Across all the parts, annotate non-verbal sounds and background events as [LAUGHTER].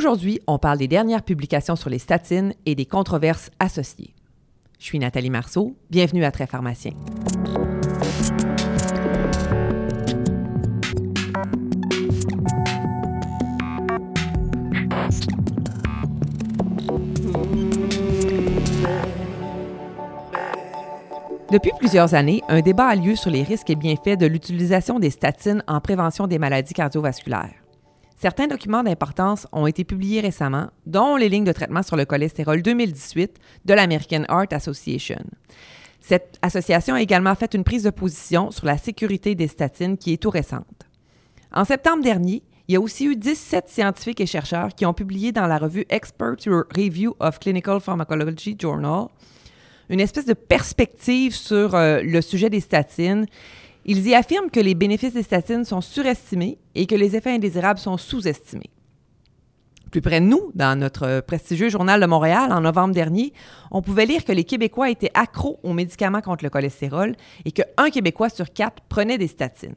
Aujourd'hui, on parle des dernières publications sur les statines et des controverses associées. Je suis Nathalie Marceau, bienvenue à Très Pharmacien. Depuis plusieurs années, un débat a lieu sur les risques et bienfaits de l'utilisation des statines en prévention des maladies cardiovasculaires. Certains documents d'importance ont été publiés récemment, dont les lignes de traitement sur le cholestérol 2018 de l'American Heart Association. Cette association a également fait une prise de position sur la sécurité des statines qui est tout récente. En septembre dernier, il y a aussi eu 17 scientifiques et chercheurs qui ont publié dans la revue Expert Review of Clinical Pharmacology Journal une espèce de perspective sur euh, le sujet des statines. Ils y affirment que les bénéfices des statines sont surestimés et que les effets indésirables sont sous-estimés. Plus près de nous, dans notre prestigieux journal de Montréal, en novembre dernier, on pouvait lire que les Québécois étaient accros aux médicaments contre le cholestérol et qu'un Québécois sur quatre prenait des statines.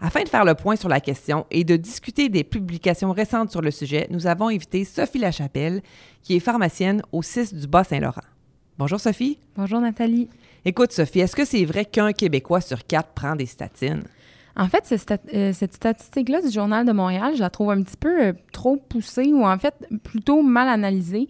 Afin de faire le point sur la question et de discuter des publications récentes sur le sujet, nous avons invité Sophie Lachapelle, qui est pharmacienne au 6 du Bas-Saint-Laurent. Bonjour Sophie. Bonjour Nathalie. Écoute Sophie, est-ce que c'est vrai qu'un Québécois sur quatre prend des statines? En fait, euh, cette statistique-là du Journal de Montréal, je la trouve un petit peu euh, trop poussée ou en fait plutôt mal analysée.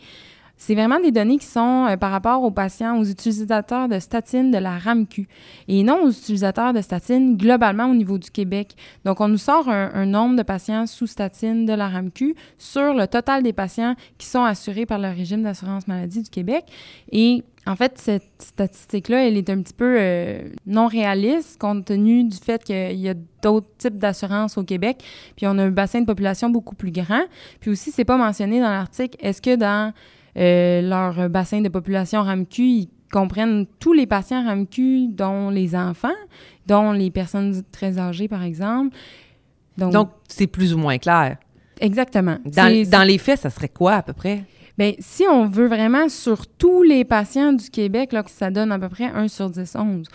C'est vraiment des données qui sont euh, par rapport aux patients, aux utilisateurs de statines de la RAMQ et non aux utilisateurs de statines globalement au niveau du Québec. Donc, on nous sort un, nombre de patients sous statine de la RAMQ sur le total des patients qui sont assurés par le régime d'assurance maladie du Québec. Et en fait, cette statistique-là, elle est un petit peu euh, non réaliste compte tenu du fait qu'il y a d'autres types d'assurances au Québec, puis on a un bassin de population beaucoup plus grand. Puis aussi, c'est pas mentionné dans l'article, est-ce que dans euh, leur bassin de population RAMQ, ils comprennent tous les patients RAMQ, dont les enfants, dont les personnes très âgées, par exemple. Donc, c'est plus ou moins clair. Exactement. Dans, dans, les faits, ça serait quoi à peu près? Bien, si on veut vraiment sur tous les patients du Québec, là, ça donne à peu près 1 sur 10, 11.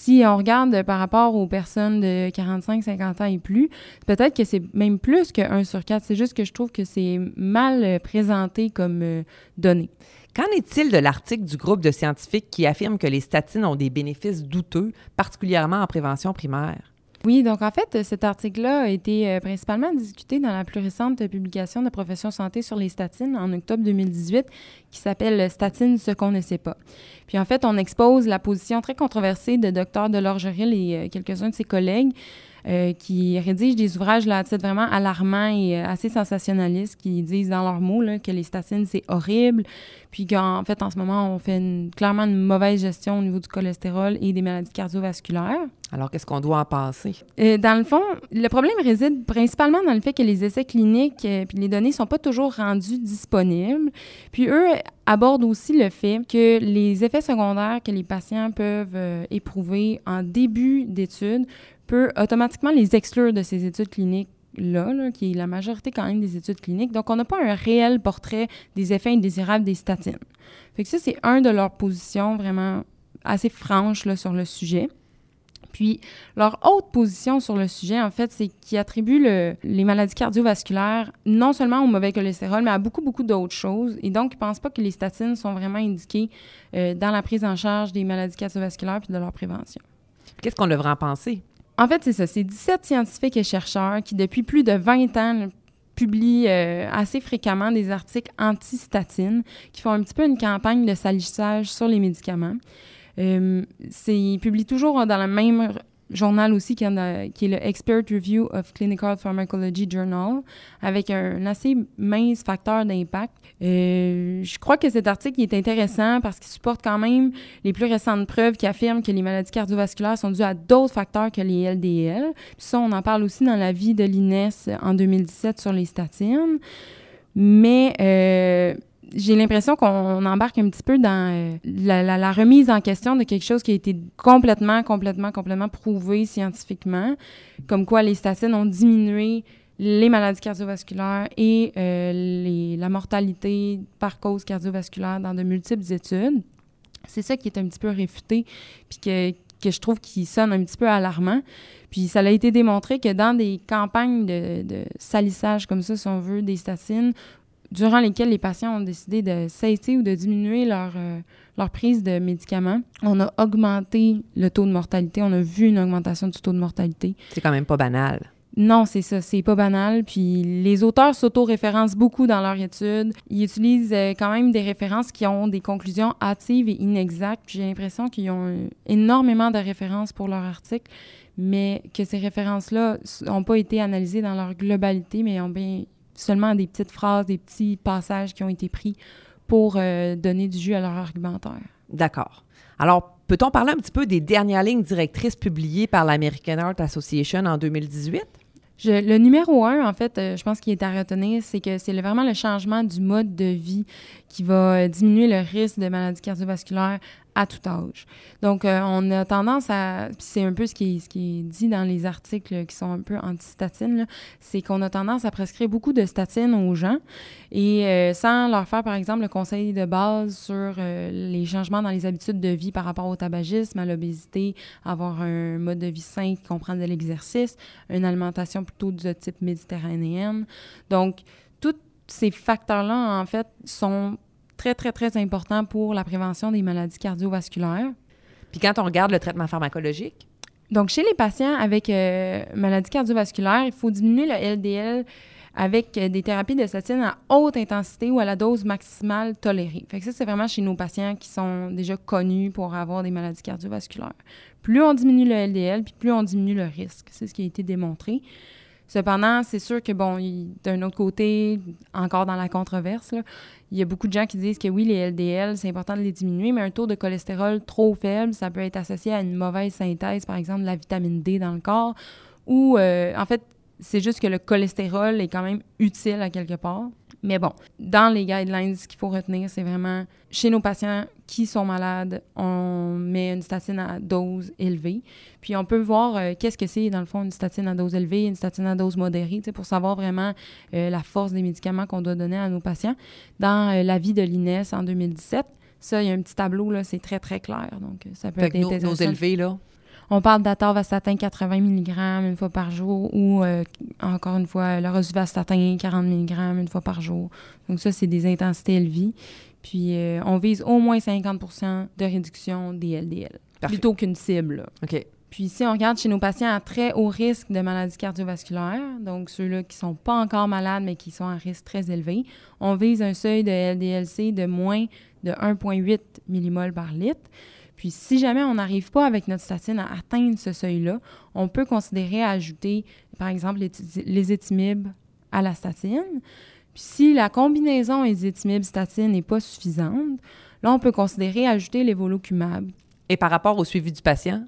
Si on regarde par rapport aux personnes de 45, 50 ans et plus, peut-être que c'est même plus que 1 sur 4. C'est juste que je trouve que c'est mal présenté comme euh, données. Qu'en est-il de l'article du groupe de scientifiques qui affirme que les statines ont des bénéfices douteux, particulièrement en prévention primaire? Oui, donc en fait, cet article-là a été euh, principalement discuté dans la plus récente publication de Profession Santé sur les statines en octobre 2018 qui s'appelle Statine, ce qu'on ne sait pas. Puis en fait, on expose la position très controversée de Dr. Delorgeril et euh, quelques-uns de ses collègues euh, qui rédigent des ouvrages là, titre vraiment alarmants et euh, assez sensationnalistes, qui disent dans leurs mots là, que les statines, c'est horrible, puis qu'en fait, en ce moment, on fait clairement une mauvaise gestion au niveau du cholestérol et des maladies cardiovasculaires. Alors, qu'est-ce qu'on doit en penser? Euh, dans le fond, le problème réside principalement dans le fait que les essais cliniques et les données ne sont pas toujours rendues disponibles. Puis eux abordent aussi le fait que les effets secondaires que les patients peuvent éprouver en début d'études peut automatiquement les exclure de ces études cliniques Là, qui est la majorité quand même des études cliniques. Donc, on n'a pas un réel portrait des effets indésirables des statines. Fait que ça, c'est un de leurs positions vraiment assez franches sur le sujet. Puis, leur autre position sur le sujet, en fait, c'est qu'ils attribuent les maladies cardiovasculaires non seulement au mauvais cholestérol, mais à beaucoup, beaucoup d'autres choses. Et donc, ils ne pensent pas que les statines sont vraiment indiquées euh, dans la prise en charge des maladies cardiovasculaires puis de leur prévention. Qu'est-ce qu'on devrait en penser? En fait, c'est ça. C'est 17 scientifiques et chercheurs qui, depuis plus de 20 ans, publient euh, assez fréquemment des articles anti-statines qui font un petit peu une campagne de salissage sur les médicaments. Euh, ils publient toujours dans la même journal aussi qui, est le Expert Review of Clinical Pharmacology Journal, avec un assez mince facteur d'impact. Euh, je crois que cet article est intéressant parce qu'il supporte quand même les plus récentes preuves qui affirment que les maladies cardiovasculaires sont dues à d'autres facteurs que les LDL. Puis ça, on en parle aussi dans la vie de l'INES en 2017 sur les statines. Mais euh, j'ai l'impression qu'on embarque un petit peu dans euh, la, remise en question de quelque chose qui a été complètement, complètement, complètement prouvé scientifiquement, comme quoi les statines ont diminué les maladies cardiovasculaires et euh, la mortalité par cause cardiovasculaire dans de multiples études. C'est ça qui est un petit peu réfuté, puis que, que je trouve qui sonne un petit peu alarmant. Puis ça a été démontré que dans des campagnes de, de salissage comme ça, si on veut, des statines, durant lesquelles les patients ont décidé de cesser ou de diminuer leur, euh, leur prise de médicaments, on a augmenté le taux de mortalité. On a vu une augmentation du taux de mortalité. C'est quand même pas banal. Non, c'est ça, c'est pas banal. Puis les auteurs s'auto-référencent beaucoup dans leur étude. Ils utilisent euh, quand même des références qui ont des conclusions hâtives et inexactes. J'ai l'impression qu'ils ont euh, énormément de références pour leur article, mais que ces références-là n'ont pas été analysées dans leur globalité, mais ont bien seulement des petites phrases, des petits passages qui ont été pris pour euh, donner du jus à leur argumentaire. D'accord. Alors, peut-on parler un petit peu des dernières lignes directrices publiées par l'American Art Association en 2018? le numéro un, en fait, euh, je pense qu'il est à retenir, c'est que c'est vraiment le changement du mode de vie qui va euh, diminuer le risque de maladies cardiovasculaires à tout âge. Donc, euh, on a tendance à, c'est un peu ce qui, est, dit dans les articles qui sont un peu anti-statines, c'est qu'on a tendance à prescrire beaucoup de statines aux gens et euh, sans leur faire, par exemple, le conseil de base sur euh, les changements dans les habitudes de vie par rapport au tabagisme, à l'obésité, avoir un mode de vie sain qui comprend de l'exercice, une alimentation plutôt de type méditerranéenne. Donc, tous ces facteurs-là, en fait, sont très, très, très important pour la prévention des maladies cardiovasculaires. Puis quand on regarde le traitement pharmacologique? Donc, chez les patients avec euh, maladies cardiovasculaires, il faut diminuer le LDL avec euh, des thérapies de statine à haute intensité ou à la dose maximale tolérée. Fait que ça, c'est vraiment chez nos patients qui sont déjà connus pour avoir des maladies cardiovasculaires. Plus on diminue le LDL, puis plus on diminue le risque. C'est ce qui a été démontré. Cependant, c'est sûr que, bon, d'un autre côté, encore dans la controverse, il y a beaucoup de gens qui disent que oui, les LDL, c'est important de les diminuer, mais un taux de cholestérol trop faible, ça peut être associé à une mauvaise synthèse, par exemple, de la vitamine D dans le corps, ou, euh, en fait, c'est juste que le cholestérol est quand même utile à quelque part. Mais bon, dans les guidelines, ce qu'il faut retenir, c'est vraiment chez nos patients qui sont malades, on met une statine à dose élevée. Puis on peut voir euh, qu'est-ce que c'est, dans le fond, une statine à dose élevée, une statine à dose modérée, pour savoir vraiment euh, la force des médicaments qu'on doit donner à nos patients. Dans euh, l'avis de l'INES en 2017, ça, il y a un petit tableau, là, c'est très, très clair. Donc, ça peut être intéressant. Dose élevée, là? On parle d'atorvastatin 80 mg une fois par jour ou, euh, encore une fois, le rosuvastatin 40 mg une fois par jour. Donc ça, c'est des intensités élevées. Puis euh, on vise au moins 50% de réduction des LDL, plutôt qu'une cible. OK. Puis si on regarde chez nos patients à très haut risque de maladies cardiovasculaires, donc ceux-là qui ne sont pas encore malades mais qui sont à risque très élevé, on vise un seuil de LDLC de moins de 1,8 mmol par litre. Puis si jamais on n'arrive pas avec notre statine à atteindre ce seuil-là, on peut considérer ajouter, par exemple, les, étimibes à la statine. Puis si la combinaison ézitimib-statine n'est pas suffisante, là, on peut considérer ajouter l'évolucumab. Et par rapport au suivi du patient?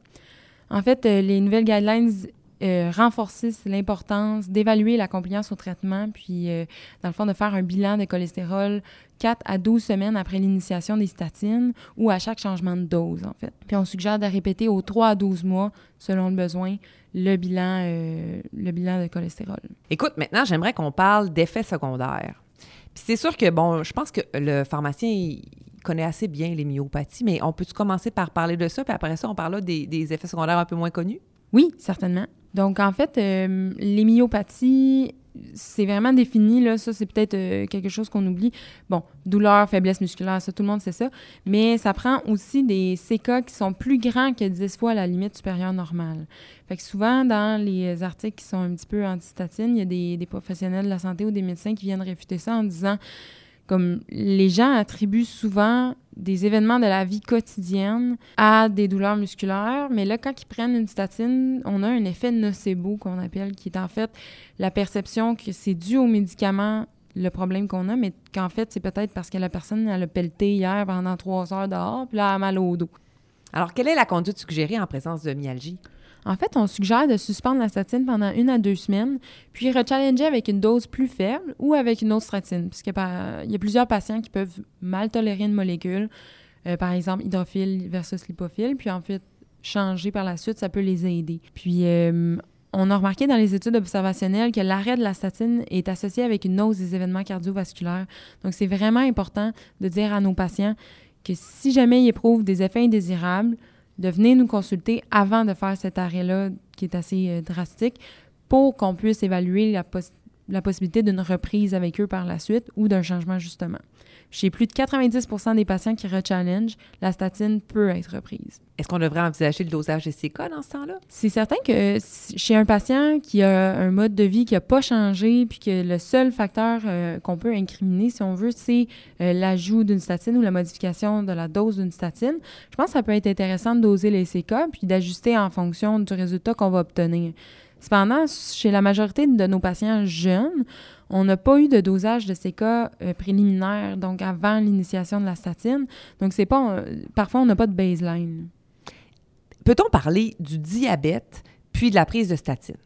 En fait, euh, les nouvelles guidelines euh, renforcer l'importance d'évaluer la compliance au traitement, puis euh, dans le fond de faire un bilan de cholestérol 4 à 12 semaines après l'initiation des statines ou à chaque changement de dose, en fait. Puis on suggère de répéter aux 3 à 12 mois, selon le besoin, le bilan, euh, le bilan de cholestérol. Écoute, maintenant, j'aimerais qu'on parle d'effets secondaires. Puis c'est sûr que, bon, je pense que le pharmacien, il connaît assez bien les myopathies, mais on peut-tu commencer par parler de ça, puis après ça, on parle des, des effets secondaires un peu moins connus? Oui, certainement. Donc, en fait, euh, les myopathies, c'est vraiment défini, là, ça c'est peut-être euh, quelque chose qu'on oublie. Bon, douleur, faiblesse musculaire, ça tout le monde sait ça, mais ça prend aussi des CK qui sont plus grands que 10 fois la limite supérieure normale. Fait que souvent, dans les articles qui sont un petit peu antistatines, il y a des professionnels de la santé ou des médecins qui viennent réfuter ça en disant comme les gens attribuent souvent des événements de la vie quotidienne à des douleurs musculaires, mais là, quand ils prennent une statine, on a un effet nocebo qu'on appelle, qui est en fait la perception que c'est dû aux médicaments le problème qu'on a, mais qu'en fait, c'est peut-être parce que la personne, elle a pelleté hier pendant trois heures dehors, puis là, a mal au dos. Alors, quelle est la conduite suggérée en présence de myalgie? En fait, on suggère de suspendre la statine pendant une à deux semaines, puis rechallenger avec une dose plus faible ou avec une autre statine, puisqu'il y a plusieurs patients qui peuvent mal tolérer une molécule, euh, par exemple hydrophile versus lipophile, puis en fait, changer par la suite, ça peut les aider. Puis, euh, on a remarqué dans les études observationnelles que l'arrêt de la statine est associé avec une hausse des événements cardiovasculaires. Donc, c'est vraiment important de dire à nos patients que si jamais ils éprouvent des effets indésirables, de venir nous consulter avant de faire cet arrêt-là qui est assez euh, drastique pour qu'on puisse évaluer la, la possibilité d'une reprise avec eux par la suite ou d'un changement justement. Chez plus de 90 des patients qui rechallenge, la statine peut être reprise. Est-ce qu'on devrait envisager le dosage de CK dans ce temps-là? C'est certain que chez un patient qui a un mode de vie qui n'a pas changé, puis que le seul facteur euh, qu'on peut incriminer, si on veut, c'est euh, l'ajout d'une statine ou la modification de la dose d'une statine, je pense que ça peut être intéressant de doser les CK puis d'ajuster en fonction du résultat qu'on va obtenir. Cependant, chez la majorité de nos patients jeunes, on n'a pas eu de dosage de ces cas euh, préliminaires, donc avant l'initiation de la statine. Donc, c'est pas. Euh, parfois, on n'a pas de baseline. Peut-on parler du diabète puis de la prise de statine?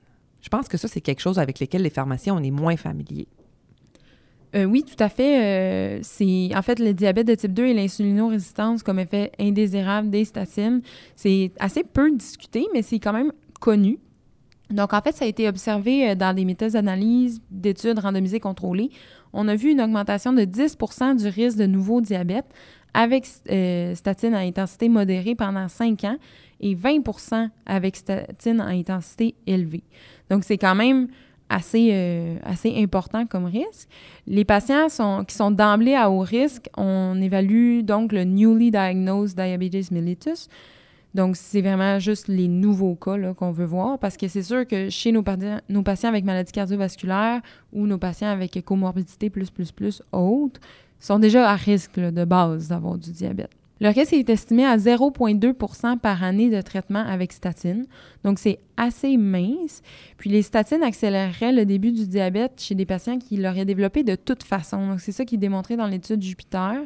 Je pense que ça, c'est quelque chose avec lequel les pharmaciens, on est moins familiers. Euh, oui, tout à fait. c'est en fait le diabète de type 2 et l'insulinorésistance comme effet indésirable des statines. C'est assez peu discuté, mais c'est quand même connu. Donc, en fait, ça a été observé euh, dans des méthodes d'analyse d'études randomisées contrôlées. On a vu une augmentation de 10% du risque de nouveau diabète avec euh, statine à intensité modérée pendant 5 ans et 20% avec statine à intensité élevée. Donc, c'est quand même assez, euh, important comme risque. Les patients qui sont d'emblée à haut risque, on évalue donc le Newly Diagnosed Diabetes mellitus, donc, c'est vraiment juste les nouveaux cas qu'on veut voir parce que c'est sûr que chez nos, patients avec maladie cardiovasculaire ou nos patients avec comorbidité plus, plus, plus haute sont déjà à risque de base d'avoir du diabète. Le risque est estimé à 0,2% par année de traitement avec statine. Donc, c'est assez mince. Puis, les statines accéléreraient le début du diabète chez des patients qui l'auraient développé de toute façon. Donc, c'est ça qui est démontré dans l'étude Jupiter.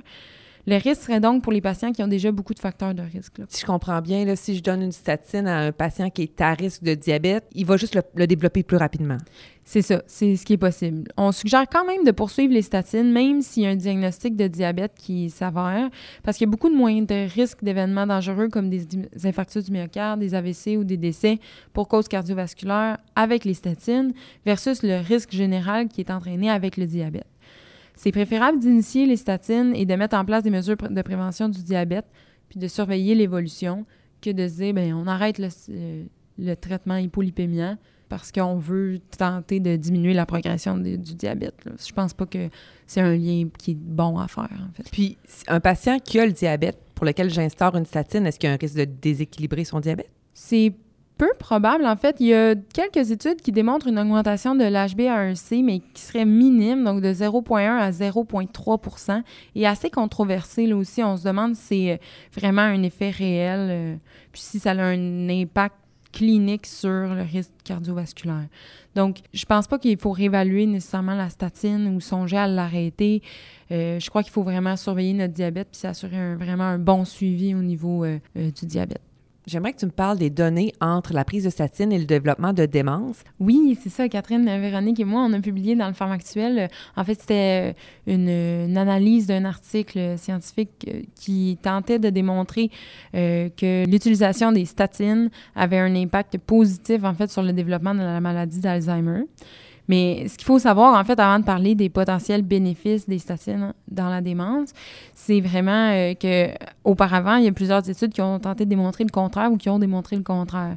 Le risque serait donc pour les patients qui ont déjà beaucoup de facteurs de risque. Si je comprends bien, là, si je donne une statine à un patient qui est à risque de diabète, il va juste le, développer plus rapidement. C'est ça, c'est ce qui est possible. On suggère quand même de poursuivre les statines, même s'il y a un diagnostic de diabète qui s'avère, parce qu'il y a beaucoup de moyens de risque d'événements dangereux comme des, infarctus du myocarde, des AVC ou des décès pour cause cardiovasculaire avec les statines versus le risque général qui est entraîné avec le diabète. C'est préférable d'initier les statines et de mettre en place des mesures de prévention du diabète, puis de surveiller l'évolution, que de se dire, bien, on arrête le, euh, traitement hypolipémien parce qu'on veut tenter de diminuer la progression du diabète. Là. Je pense pas que c'est un lien qui est bon à faire, en fait. Puis, un patient qui a le diabète, pour lequel j'instaure une statine, est-ce qu'il y a un risque de déséquilibrer son diabète? C'est peu probable. En fait, il y a quelques études qui démontrent une augmentation de l'HbA1c, mais qui serait minime, donc de 0,1 à 0,3 et assez controversée là aussi. On se demande si c'est euh, vraiment un effet réel, euh, puis si ça a un impact clinique sur le risque cardiovasculaire. Donc, je pense pas qu'il faut réévaluer nécessairement la statine ou songer à l'arrêter. Euh, je crois qu'il faut vraiment surveiller notre diabète puis s'assurer vraiment un bon suivi au niveau du diabète. J'aimerais que tu me parles des données entre la prise de statine et le développement de démence. Oui, c'est ça. Catherine, Véronique et moi, on a publié dans le Pharma Actuel. En fait, c'était une, analyse d'un article scientifique euh, qui tentait de démontrer euh, que l'utilisation des statines avait un impact positif, en fait, sur le développement de la maladie d'Alzheimer. Mais ce qu'il faut savoir, en fait, avant de parler des potentiels bénéfices des statines dans la démence, c'est vraiment euh, que auparavant, il y a plusieurs études qui ont tenté de démontrer le contraire ou qui ont démontré le contraire.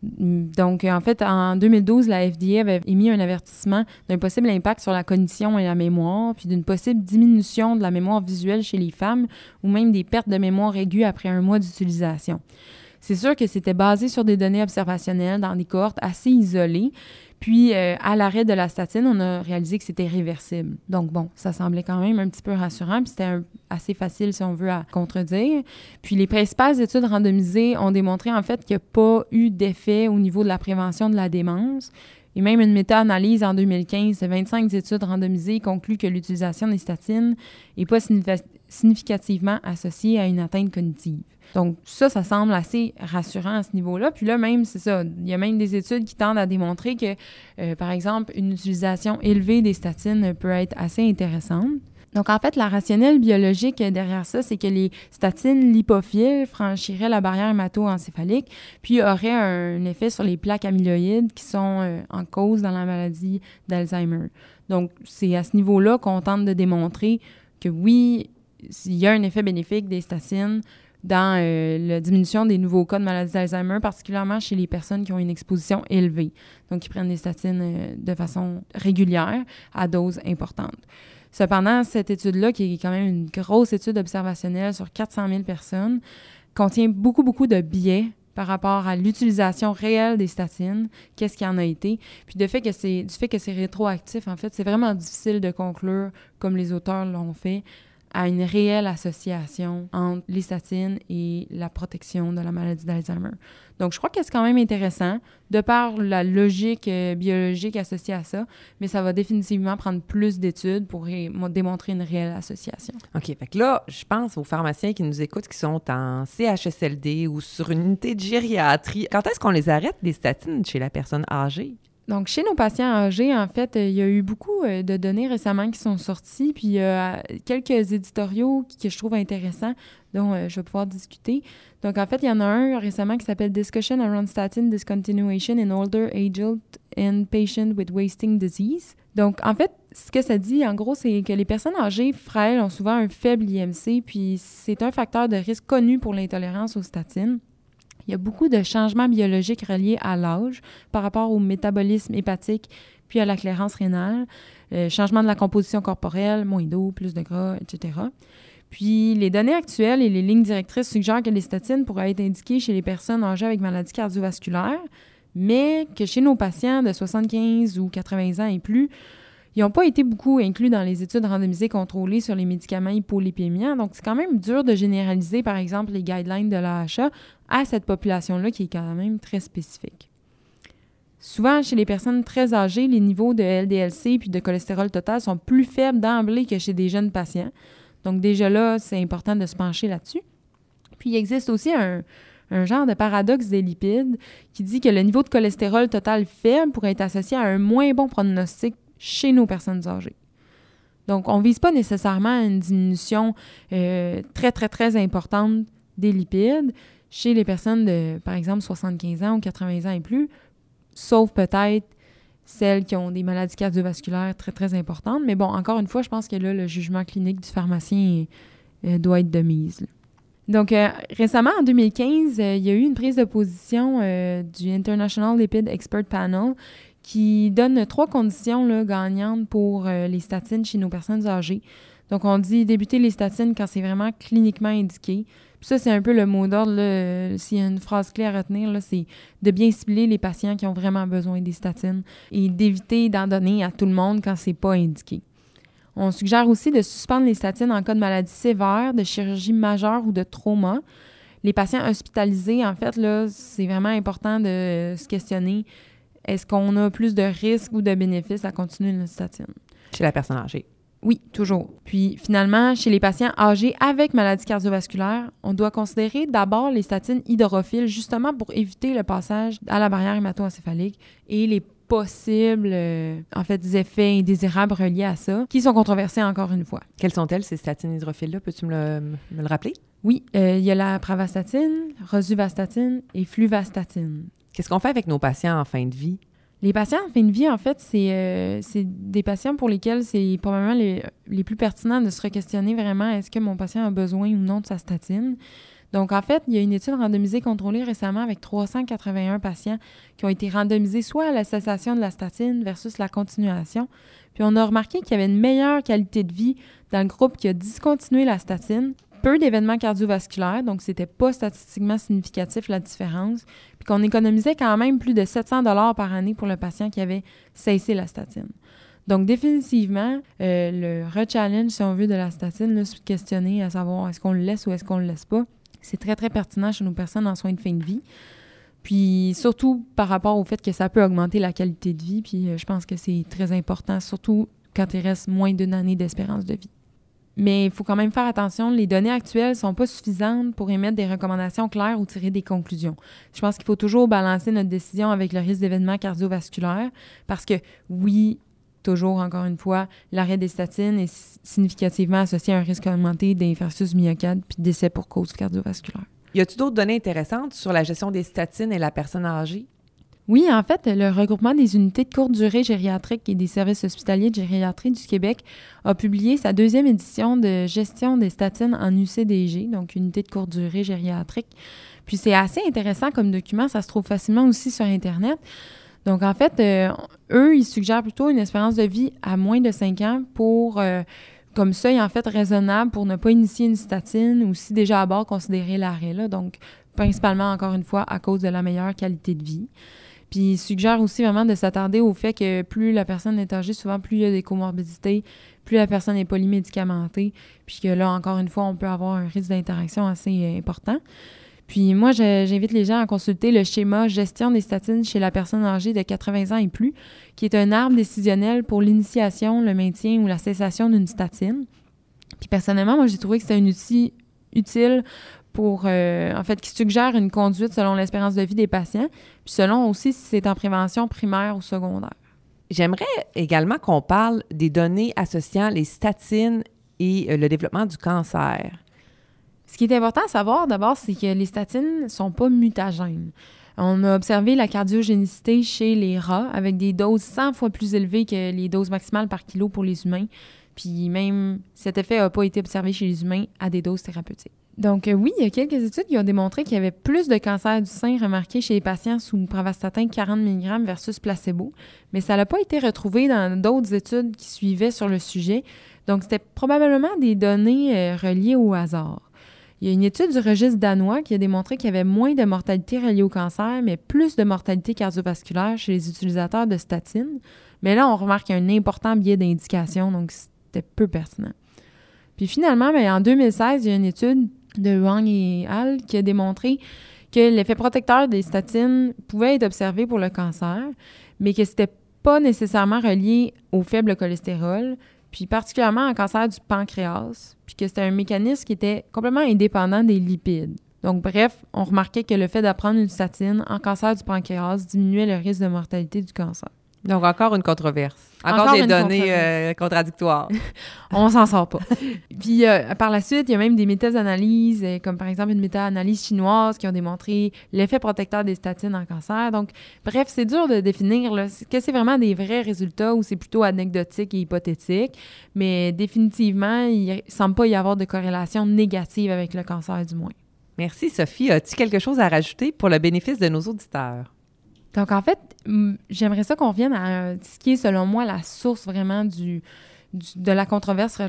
Donc, en fait, en 2012, la FDA avait émis un avertissement d'un possible impact sur la cognition et la mémoire, puis d'une possible diminution de la mémoire visuelle chez les femmes ou même des pertes de mémoire aiguës après un mois d'utilisation. C'est sûr que c'était basé sur des données observationnelles dans des cohortes assez isolées, puis, euh, à l'arrêt de la statine, on a réalisé que c'était réversible. Donc, bon, ça semblait quand même un petit peu rassurant, puis c'était assez facile, si on veut, à contredire. Puis, les principales études randomisées ont démontré, en fait, qu'il n'y a pas eu d'effet au niveau de la prévention de la démence. Et même une méta-analyse en 2015 de 25 études randomisées conclut que l'utilisation des statines n'est pas significativement associée à une atteinte cognitive. Donc, ça, ça semble assez rassurant à ce niveau-là. Puis là, même, c'est ça, il y a même des études qui tendent à démontrer que, euh, par exemple, une utilisation élevée des statines peut être assez intéressante. Donc, en fait, la rationnelle biologique derrière ça, c'est que les statines lipophiles franchiraient la barrière hémato-encéphalique, puis auraient un effet sur les plaques amyloïdes qui sont euh, en cause dans la maladie d'Alzheimer. Donc, c'est à ce niveau-là qu'on tente de démontrer que oui, il y a un effet bénéfique des statines dans euh, la diminution des nouveaux cas de maladie d'Alzheimer, particulièrement chez les personnes qui ont une exposition élevée, donc qui prennent des statines euh, de façon régulière à dose importante. Cependant, cette étude-là, qui est quand même une grosse étude observationnelle sur 400 000 personnes, contient beaucoup, beaucoup de biais par rapport à l'utilisation réelle des statines, qu'est-ce qui en a été, puis de fait que du fait que c'est rétroactif en fait, c'est vraiment difficile de conclure comme les auteurs l'ont fait à une réelle association entre les statines et la protection de la maladie d'Alzheimer. Donc, je crois que c'est quand même intéressant, de par la logique euh, biologique associée à ça, mais ça va définitivement prendre plus d'études pour démontrer une réelle association. OK. Fait que là, je pense aux pharmaciens qui nous écoutent, qui sont en CHSLD ou sur une unité de gériatrie. Quand est-ce qu'on les arrête, les statines, chez la personne âgée? Donc, chez nos patients âgés, en fait, il y a eu beaucoup euh, de données récemment qui sont sorties, puis il y a quelques éditoriaux que je trouve intéressants dont euh, je vais pouvoir discuter. Donc, en fait, il y en a un récemment qui s'appelle Discussion around statin discontinuation in older adult and patients with wasting disease. Donc, en fait, ce que ça dit, en gros, c'est que les personnes âgées frêles ont souvent un faible IMC, puis c'est un facteur de risque connu pour l'intolérance aux statines. Il y a beaucoup de changements biologiques reliés à l'âge par rapport au métabolisme hépatique puis à la clairance rénale, euh, changement de la composition corporelle, moins d'eau, plus de gras, etc. Puis les données actuelles et les lignes directrices suggèrent que les statines pourraient être indiquées chez les personnes âgées avec maladie cardiovasculaire, mais que chez nos patients de 75 ou 80 ans et plus, ils n'ont pas été beaucoup inclus dans les études randomisées contrôlées sur les médicaments hypolipémiants. Donc, c'est quand même dur de généraliser, par exemple, les guidelines de l'AHA à cette population-là qui est quand même très spécifique. Souvent, chez les personnes très âgées, les niveaux de LDLC puis de cholestérol total sont plus faibles d'emblée que chez des jeunes patients. Donc, déjà là, c'est important de se pencher là-dessus. Puis, il existe aussi un, genre de paradoxe des lipides qui dit que le niveau de cholestérol total faible pourrait être associé à un moins bon pronostic chez nos personnes âgées. Donc, on ne vise pas nécessairement une diminution euh, très, très, très importante des lipides chez les personnes de, par exemple, 75 ans ou 80 ans et plus, sauf peut-être celles qui ont des maladies cardiovasculaires très, très importantes. Mais bon, encore une fois, je pense que là, le jugement clinique du pharmacien euh, doit être de mise. Donc, euh, récemment, en 2015, il y a eu une prise de position du International Lipid Expert Panel qui donne trois conditions gagnantes pour euh, les statines chez nos personnes âgées. Donc, on dit débuter les statines quand c'est vraiment cliniquement indiqué. Ça, c'est un peu le mot d'ordre. S'il y a une phrase clé à retenir, c'est de bien cibler les patients qui ont vraiment besoin des statines et d'éviter d'en donner à tout le monde quand c'est pas indiqué. On suggère aussi de suspendre les statines en cas de maladie sévère, de chirurgie majeure ou de trauma. Les patients hospitalisés, en fait, c'est vraiment important de se questionner est-ce qu'on a plus de risques ou de bénéfices à continuer une statine? Chez la personne âgée. Oui, toujours. Puis finalement, chez les patients âgés avec maladie cardiovasculaire, on doit considérer d'abord les statines hydrophiles justement pour éviter le passage à la barrière hémato-encéphalique et les possibles euh, en fait effets indésirables reliés à ça qui sont controversés encore une fois. Quelles sont-elles ces statines hydrophiles là Peux-tu me le, rappeler? Oui, euh, il y a la pravastatine, rosuvastatine et fluvastatine. Qu'est-ce qu'on fait avec nos patients en fin de vie? Les patients en fin de vie, en fait, c'est euh, des patients pour lesquels c'est probablement les, les, plus pertinents de se re-questionner vraiment est-ce que mon patient a besoin ou non de sa statine? Donc, en fait, il y a une étude randomisée contrôlée récemment avec 381 patients qui ont été randomisés soit à la cessation de la statine versus la continuation. Puis on a remarqué qu'il y avait une meilleure qualité de vie dans le groupe qui a discontinué la statine peu d'événements cardiovasculaires, donc c'était pas statistiquement significatif la différence, puis qu'on économisait quand même plus de 700 dollars par année pour le patient qui avait cessé la statine. Donc définitivement, euh, le re-challenge, si on veut, de la statine, là, se questionner à savoir est-ce qu'on le laisse ou est-ce qu'on le laisse pas, c'est très très pertinent chez nos personnes en soins de fin de vie. Puis surtout par rapport au fait que ça peut augmenter la qualité de vie, puis euh, je pense que c'est très important, surtout quand il reste moins d'une année d'espérance de vie. Mais il faut quand même faire attention, les données actuelles ne sont pas suffisantes pour émettre des recommandations claires ou tirer des conclusions. Je pense qu'il faut toujours balancer notre décision avec le risque d'événements cardiovasculaires parce que oui, toujours encore une fois, l'arrêt des statines est significativement associé à un risque augmenté d'infarctus myocarde puis décès pour cause cardiovasculaire. Y a-t-il d'autres données intéressantes sur la gestion des statines et la personne âgée? Oui, en fait, le regroupement des unités de courte durée gériatrique et des services hospitaliers de gériatrie du Québec a publié sa deuxième édition de gestion des statines en UCDG, donc unité de courte durée gériatrique. Puis c'est assez intéressant comme document, ça se trouve facilement aussi sur Internet. Donc en fait, euh, eux, ils suggèrent plutôt une espérance de vie à moins de 5 ans pour euh, comme seuil en fait raisonnable pour ne pas initier une statine ou si déjà à bord considérer l'arrêt là. Donc principalement encore une fois à cause de la meilleure qualité de vie. Puis il suggère aussi vraiment de s'attarder au fait que plus la personne est âgée, souvent plus il y a des comorbidités, plus la personne est polymédicamentée, puis que là, encore une fois, on peut avoir un risque d'interaction assez euh, important. Puis moi, j'invite les gens à consulter le schéma gestion des statines chez la personne âgée de 80 ans et plus, qui est un arbre décisionnel pour l'initiation, le maintien ou la cessation d'une statine. Puis personnellement, moi, j'ai trouvé que c'était un outil utile pour, euh, en fait, qui suggère une conduite selon l'espérance de vie des patients, puis selon aussi si c'est en prévention primaire ou secondaire. J'aimerais également qu'on parle des données associant les statines et euh, le développement du cancer. Ce qui est important à savoir d'abord, c'est que les statines ne sont pas mutagènes. On a observé la cardiogénicité chez les rats avec des doses 100 fois plus élevées que les doses maximales par kilo pour les humains. Puis même cet effet n'a pas été observé chez les humains à des doses thérapeutiques. Donc euh, oui, il y a quelques études qui ont démontré qu'il y avait plus de cancer du sein remarqué chez les patients sous pravastatin 40 mg versus placebo, mais ça n'a pas été retrouvé dans d'autres études qui suivaient sur le sujet. Donc c'était probablement des données euh, reliées au hasard. Il y a une étude du registre danois qui a démontré qu'il y avait moins de mortalité reliée au cancer, mais plus de mortalité cardiovasculaire chez les utilisateurs de statines. Mais là, on remarque un important biais d'indication, donc c'était peu pertinent. Puis finalement, ben, en 2016, il y a une étude de Wang et al. qui a démontré que l'effet protecteur des statines pouvait être observé pour le cancer, mais que ce n'était pas nécessairement relié au faible cholestérol, puis particulièrement en cancer du pancréas, puis que c'était un mécanisme qui était complètement indépendant des lipides. Donc, bref, on remarquait que le fait d'apprendre une statine en cancer du pancréas diminuait le risque de mortalité du cancer. Donc, encore une controverse. Encore, des données euh, contradictoires. [LAUGHS] On s'en sort pas. Puis, euh, par la suite, il y a même des méta-analyses, euh, comme par exemple une méta-analyse chinoise qui ont démontré l'effet protecteur des statines en cancer. Donc, bref, c'est dur de définir là, que c'est vraiment des vrais résultats ou c'est plutôt anecdotique et hypothétique. Mais définitivement, il ne semble pas y avoir de corrélation négative avec le cancer, du moins. Merci, Sophie. As-tu quelque chose à rajouter pour le bénéfice de nos auditeurs? Donc, en fait, j'aimerais ça qu'on revienne à ce qui est, selon moi, la source vraiment du, de la controverse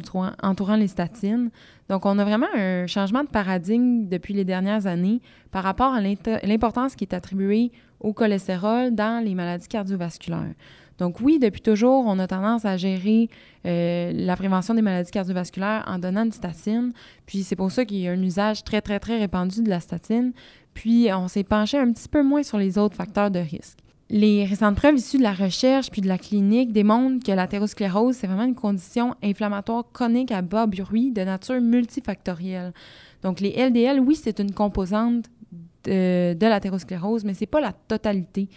entourant les statines. Donc, on a vraiment un changement de paradigme depuis les dernières années par rapport à l'importance qui est attribuée au cholestérol dans les maladies cardiovasculaires. Donc oui, depuis toujours, on a tendance à gérer euh, la prévention des maladies cardiovasculaires en donnant une statine. Puis c'est pour ça qu'il y a un usage très, très, très répandu de la statine. Puis, on s'est penché un petit peu moins sur les autres facteurs de risque. Les récentes preuves issues de la recherche puis de la clinique démontrent que l'athérosclérose, c'est vraiment une condition inflammatoire chronique à bas bruit de nature multifactorielle. Donc, les LDL, oui, c'est une composante de, de l'athérosclérose, mais c'est pas la totalité.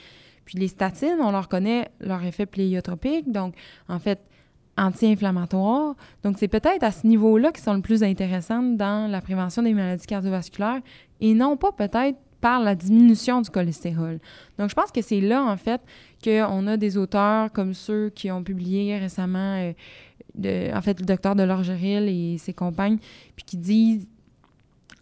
Puis les statines, on leur connaît leur effet pléiotropique, donc en fait, anti-inflammatoires. Donc, c'est peut-être à ce niveau-là qui sont le plus intéressantes dans la prévention des maladies cardiovasculaires et non pas peut-être par la diminution du cholestérol. Donc, je pense que c'est là, en fait, qu'on a des auteurs comme ceux qui ont publié récemment, euh, en fait, le docteur de et ses compagnes, puis qui disent,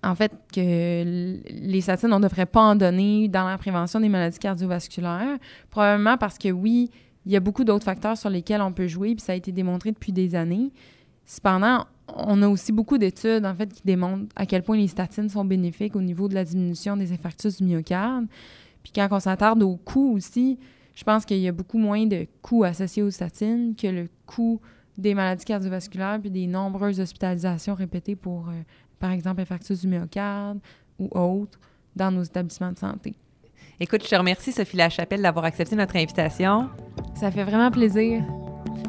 en fait, que les statines, on ne devrait pas en donner dans la prévention des maladies cardiovasculaires, probablement parce que, oui, il y a beaucoup d'autres facteurs sur lesquels on peut jouer, puis ça a été démontré depuis des années. Cependant, on a aussi beaucoup d'études, en fait, qui démontrent à quel point les statines sont bénéfiques au niveau de la diminution des infarctus du myocarde. Puis quand on s'attarde aux coûts aussi, je pense qu'il y a beaucoup moins de coûts associés aux statines que le coût des maladies cardiovasculaires puis des nombreuses hospitalisations répétées pour, euh, par exemple, infarctus du myocarde ou autres dans nos établissements de santé. Écoute, je te remercie, Sophie Lachapelle, d'avoir accepté notre invitation. Ça fait vraiment plaisir.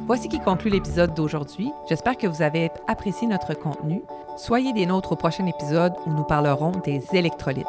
Voici qui conclut l'épisode d'aujourd'hui. J'espère que vous avez apprécié notre contenu. Soyez des nôtres au prochain épisode où nous parlerons des électrolytes.